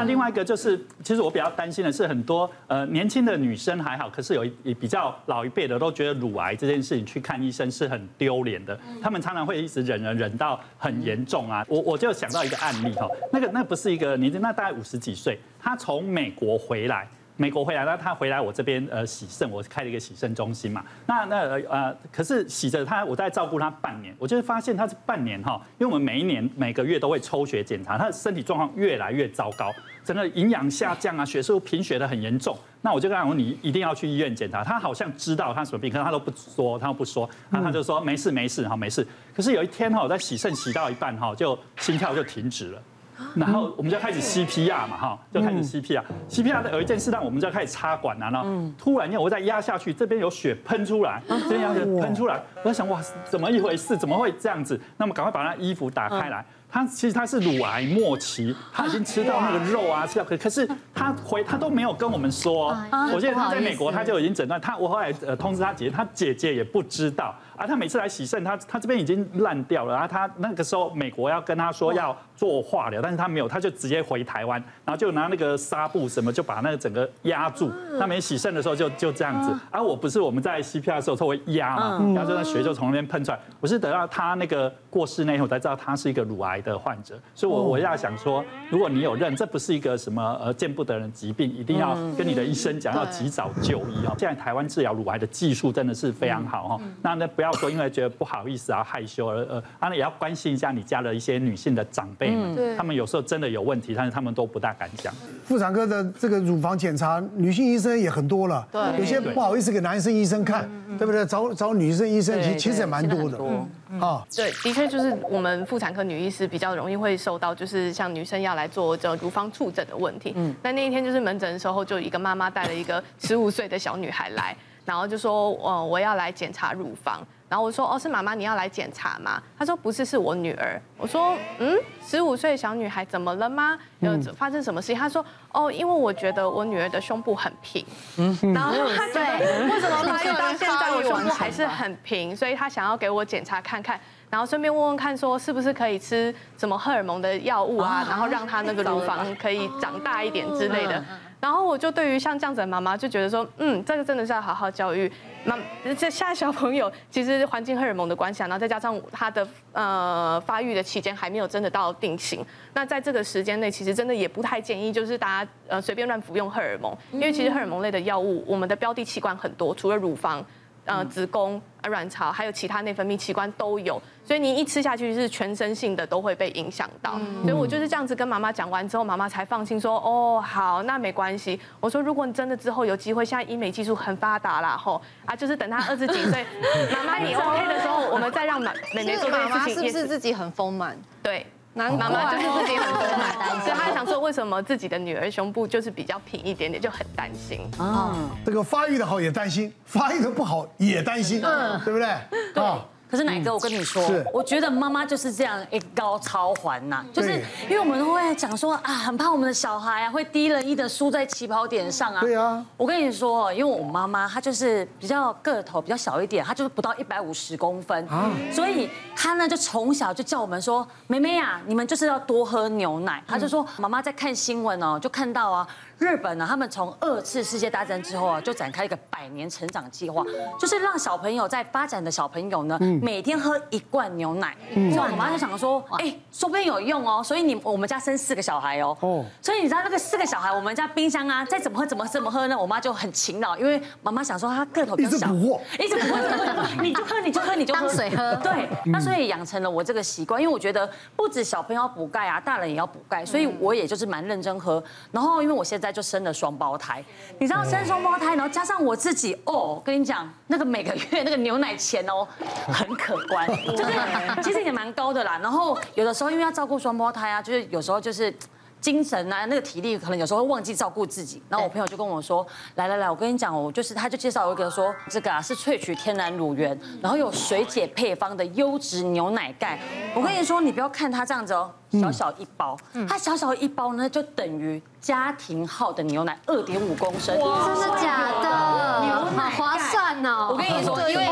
那另外一个就是，其实我比较担心的是，很多呃年轻的女生还好，可是有一比较老一辈的都觉得乳癌这件事情去看医生是很丢脸的，他们常常会一直忍忍忍到很严重啊。我我就想到一个案例哈，那个那不是一个年纪，那大概五十几岁，她从美国回来。美国回来，那他回来我这边呃洗肾，我开了一个洗肾中心嘛。那那呃，可是洗着他，我在照顾他半年，我就发现他是半年哈，因为我们每一年每个月都会抽血检查，他的身体状况越来越糟糕，整个营养下降啊，血素贫血的很严重。那我就跟他说，你一定要去医院检查。他好像知道他什么病，可是他都不说，他都不说，那他就说没事没事哈没事。可是有一天哈，我在洗肾洗到一半哈，就心跳就停止了。然后我们就开始 CPR 嘛，哈，就开始 CPR。CPR 的有一件事让我们就要开始插管了，然后突然间我再压下去，这边有血喷出来，这样子喷出来，我在想哇，怎么一回事？怎么会这样子？那么赶快把那衣服打开来。他其实他是乳癌末期，他已经吃到那个肉啊，吃到可可是他回他都没有跟我们说。我记得他在美国他就已经诊断他，我后来呃通知他姐姐，他姐姐也不知道。啊，他每次来洗肾，他他这边已经烂掉了。然后他那个时候美国要跟他说要做化疗，但是他没有，他就直接回台湾，然后就拿那个纱布什么就把那个整个压住。他没洗肾的时候就就这样子。啊我不是我们在 CPR 的时候他会压嘛，然后就那血就从那边喷出来。我是等到他那个过世那以后才知道他是一个乳癌的患者，所以我我要想说，如果你有认，这不是一个什么呃见不得人疾病，一定要跟你的医生讲，要及早就医哦。现在台湾治疗乳癌的技术真的是非常好哦，那那不要说因为觉得不好意思啊害羞而呃，当然也要关心一下你家的一些女性的长辈们，他们有时候真的有问题，但是他们都不大敢讲。妇产科的这个乳房检查，女性医生也很多了，对，有些不好意思给男生医生看，对不对？找找女生医生其实其实也蛮多的，啊，对，的确就是我们妇产科女医师比较容易会受到，就是像女生要来做这乳房触诊的问题。嗯，那那一天就是门诊的时候，就一个妈妈带了一个十五岁的小女孩来，然后就说，哦，我要来检查乳房。然后我说，哦，是妈妈，你要来检查吗？她说不是，是我女儿。我说，嗯，十五岁的小女孩怎么了吗？有发生什么事情？她说，哦，因为我觉得我女儿的胸部很平。嗯，然后她觉得为什么发育到现在我胸部还是很平？所以她想要给我检查看看，然后顺便问问看，说是不是可以吃什么荷尔蒙的药物啊？然后让她那个乳房可以长大一点之类的。然后我就对于像这样子的妈妈就觉得说，嗯，这个真的是要好好教育。那这现在小朋友其实环境荷尔蒙的关系啊，然后再加上他的呃发育的期间还没有真的到定型，那在这个时间内，其实真的也不太建议就是大家呃随便乱服用荷尔蒙，因为其实荷尔蒙类的药物，我们的标的器官很多，除了乳房。呃，子宫、卵巢还有其他内分泌器官都有，所以你一吃下去是全身性的都会被影响到。所以我就是这样子跟妈妈讲完之后，妈妈才放心说，哦，好，那没关系。我说，如果你真的之后有机会，现在医美技术很发达啦，吼啊，就是等她二十几岁，妈妈你 OK 的时候，我们再让妈 妹妹做这件事情。是不是自己很丰满？对。妈妈就是自己很多嘛，所以她想说，为什么自己的女儿胸部就是比较平一点点，就很担心。啊，这个发育的好也担心，发育的不好也担心，嗯，对不对？对。可是奶哥，我跟你说，我觉得妈妈就是这样一高超环呐，就是因为我们都会讲说啊，很怕我们的小孩啊会低人一的输在起跑点上啊。对啊。我跟你说，因为我妈妈她就是比较个头比较小一点，她就是不到一百五十公分，所以她呢就从小就叫我们说，妹妹呀，你们就是要多喝牛奶。她就说，妈妈在看新闻哦，就看到啊。日本呢，他们从二次世界大战之后啊，就展开一个百年成长计划，就是让小朋友在发展的小朋友呢，每天喝一罐牛奶。所以我妈就想说，哎，说不定有用哦。所以你我们家生四个小孩哦，所以你知道那个四个小孩，我们家冰箱啊，再怎么喝怎么怎么喝呢？我妈就很勤劳，因为妈妈想说她个头比较小，一直补货，一直补货，你就喝你就喝你就喝水喝。对，那所以养成了我这个习惯，因为我觉得不止小朋友要补钙啊，大人也要补钙，所以我也就是蛮认真喝。然后因为我现在。就生了双胞胎，你知道生双胞胎，然后加上我自己哦，跟你讲，那个每个月那个牛奶钱哦，很可观，就是其实也蛮高的啦。然后有的时候因为要照顾双胞胎啊，就是有时候就是。精神啊，那个体力可能有时候会忘记照顾自己。然后我朋友就跟我说：“来来来，我跟你讲，我就是他就介绍我一个说，这个啊是萃取天然乳源，然后有水解配方的优质牛奶钙。我跟你说，你不要看它这样子哦，小小一包，它小小一包呢就等于家庭号的牛奶二点五公升。真的假的？牛奶好划算哦！我跟你说，因为。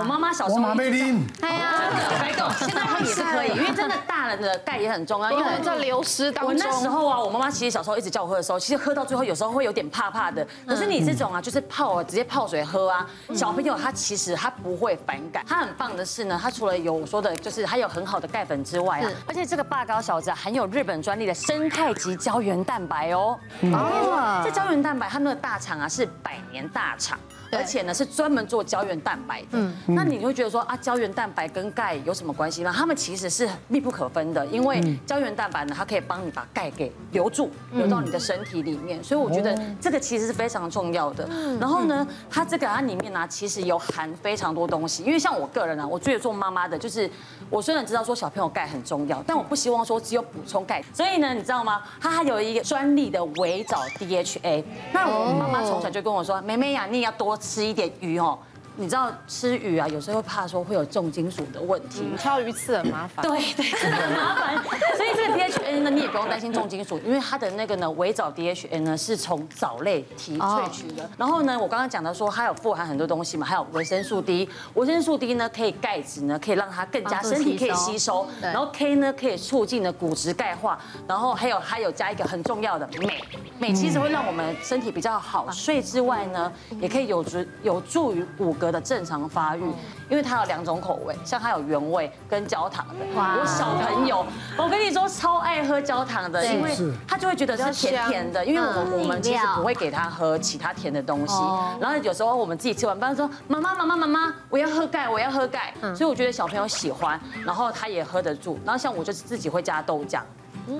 我妈妈小时候。我马贝林。哎呀，现在也是可以，因为真的大人的钙也很重要，因为在流失当中。我那时候啊，我妈妈其实小时候一直叫我喝的时候，其实喝到最后有时候会有点怕怕的。可是你这种啊，就是泡啊，直接泡水喝啊，小朋友他其实他不会反感。他很棒的是呢，他除了有我说的，就是他有很好的钙粉之外啊，而且这个霸高小子含有日本专利的生态级胶原蛋白哦。哦，这胶原蛋白它那个大厂啊是百年大厂。而且呢，是专门做胶原蛋白的。嗯，那你会觉得说啊，胶原蛋白跟钙有什么关系吗？它们其实是密不可分的，因为胶原蛋白呢，它可以帮你把钙给留住，留到你的身体里面。所以我觉得这个其实是非常重要的。然后呢，它这个它里面呢，其实有含非常多东西。因为像我个人呢，我觉得做妈妈的，就是我虽然知道说小朋友钙很重要，但我不希望说只有补充钙。所以呢，你知道吗？它还有一个专利的维藻 DHA。那我妈妈从小就跟我说，妹妹呀，你也要多。吃一点鱼哦。你知道吃鱼啊，有时候会怕说会有重金属的问题，挑鱼刺很麻烦。对对，真的很麻烦。所以这个 DHA 呢，你也不用担心重金属，因为它的那个呢，维藻 DHA 呢是从藻类提萃取的。然后呢，我刚刚讲的说它有富含很多东西嘛，还有维生素 D，维生素 D 呢可以钙质呢可以让它更加身体可以吸收，然后 K 呢可以促进的骨质钙化，然后还有还有加一个很重要的镁，镁其实会让我们身体比较好睡之外呢，也可以有助有助于骨骼的正常发育，因为它有两种口味，像它有原味跟焦糖的。我小朋友，我跟你说超爱喝焦糖的，因为他就会觉得是甜甜的。因为我们我们其实不会给他喝其他甜的东西，然后有时候我们自己吃完饭说妈妈妈妈妈妈，我要喝钙，我要喝钙。所以我觉得小朋友喜欢，然后他也喝得住。然后像我就是自己会加豆浆。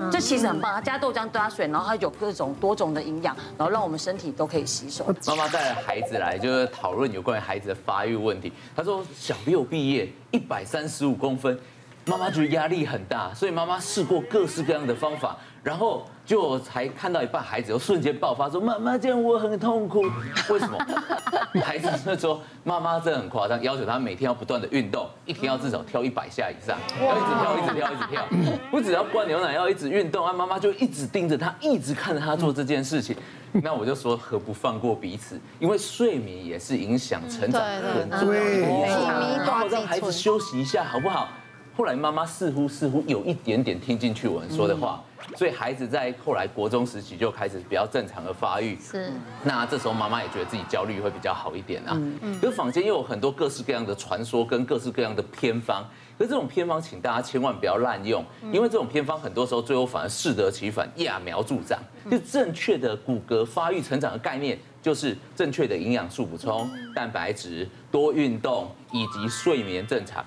这其实很棒，它加豆浆加水，然后它有各种多种的营养，然后让我们身体都可以吸收。妈妈带孩子来，就是讨论有关于孩子的发育问题。她说小六毕业，一百三十五公分，妈妈觉得压力很大，所以妈妈试过各式各样的方法。然后就才看到一半，孩子又瞬间爆发说：“妈妈，这样我很痛苦。”为什么？孩子那时候妈妈真的很夸张，要求他每天要不断的运动，一天要至少跳一百下以上，要一直跳，一直跳，一直跳。不只要灌牛奶，要一直运动，啊，妈妈就一直盯着他，一直看着他做这件事情。那我就说，何不放过彼此？因为睡眠也是影响成长很重要的因素。然后让孩子休息一下，好不好？后来妈妈似乎似乎有一点点听进去我们说的话。所以孩子在后来国中时期就开始比较正常的发育，是。那这时候妈妈也觉得自己焦虑会比较好一点啊。嗯嗯。可是坊间又有很多各式各样的传说跟各式各样的偏方，可是这种偏方请大家千万不要滥用，因为这种偏方很多时候最后反而适得其反，揠苗助长。就正确的骨骼发育成长的概念，就是正确的营养素补充、蛋白质、多运动以及睡眠正常。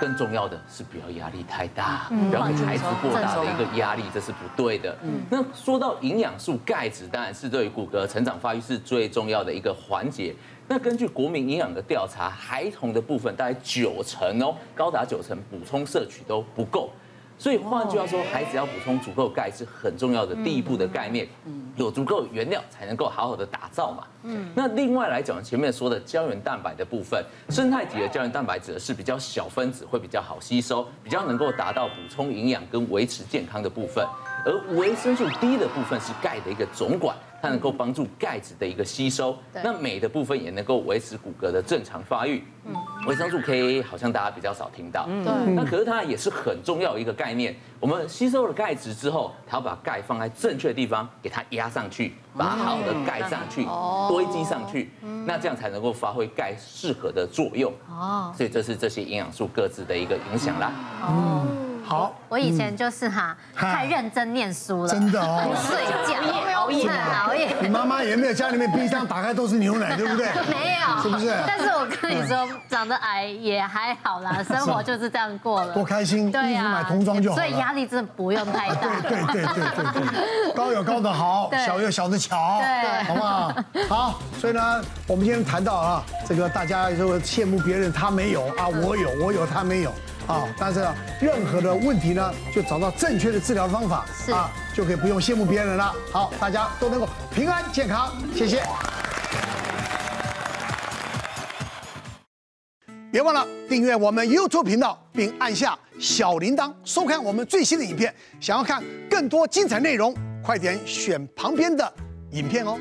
更重要的是不要压力太大，不要给孩子过大的一个压力，这是不对的。嗯那说到营养素，钙质当然是对于骨骼成长发育是最重要的一个环节。那根据国民营养的调查，孩童的部分大概九成哦，高达九成补充摄取都不够。所以换句话说，孩子要补充足够钙是很重要的第一步的概念。有足够原料才能够好好的打造嘛。嗯。那另外来讲，前面说的胶原蛋白的部分，生态级的胶原蛋白指的是比较小分子，会比较好吸收，比较能够达到补充营养跟维持健康的部分。而维生素 D 的部分是钙的一个总管。它能够帮助钙质的一个吸收，那镁的部分也能够维持骨骼的正常发育。嗯，维生素 K 好像大家比较少听到，嗯，对。那可是它也是很重要一个概念。我们吸收了钙质之后，它要把钙放在正确的地方，给它压上去，把好好的钙上去，堆积上去，那这样才能够发挥钙适合的作用。哦，所以这是这些营养素各自的一个影响啦。嗯。好，我以前就是哈太认真念书了，真的哦，不睡觉，熬夜熬夜。你妈妈也没有家里面冰箱打开都是牛奶，对不对？没有，是不是？但是我跟你说，长得矮也还好啦，生活就是这样过了，多开心。对呀，买童装就好，所以压力真的不用太大。对对对对对，高有高的好，小有小的巧，对，好不好？好，所以呢，我们今天谈到啊，这个大家就羡慕别人，他没有啊，我有，我有，他没有。啊，但是任何的问题呢，就找到正确的治疗方法，啊，就可以不用羡慕别人了。好，大家都能够平安健康，谢谢。别忘了订阅我们 YouTube 频道，并按下小铃铛，收看我们最新的影片。想要看更多精彩内容，快点选旁边的影片哦。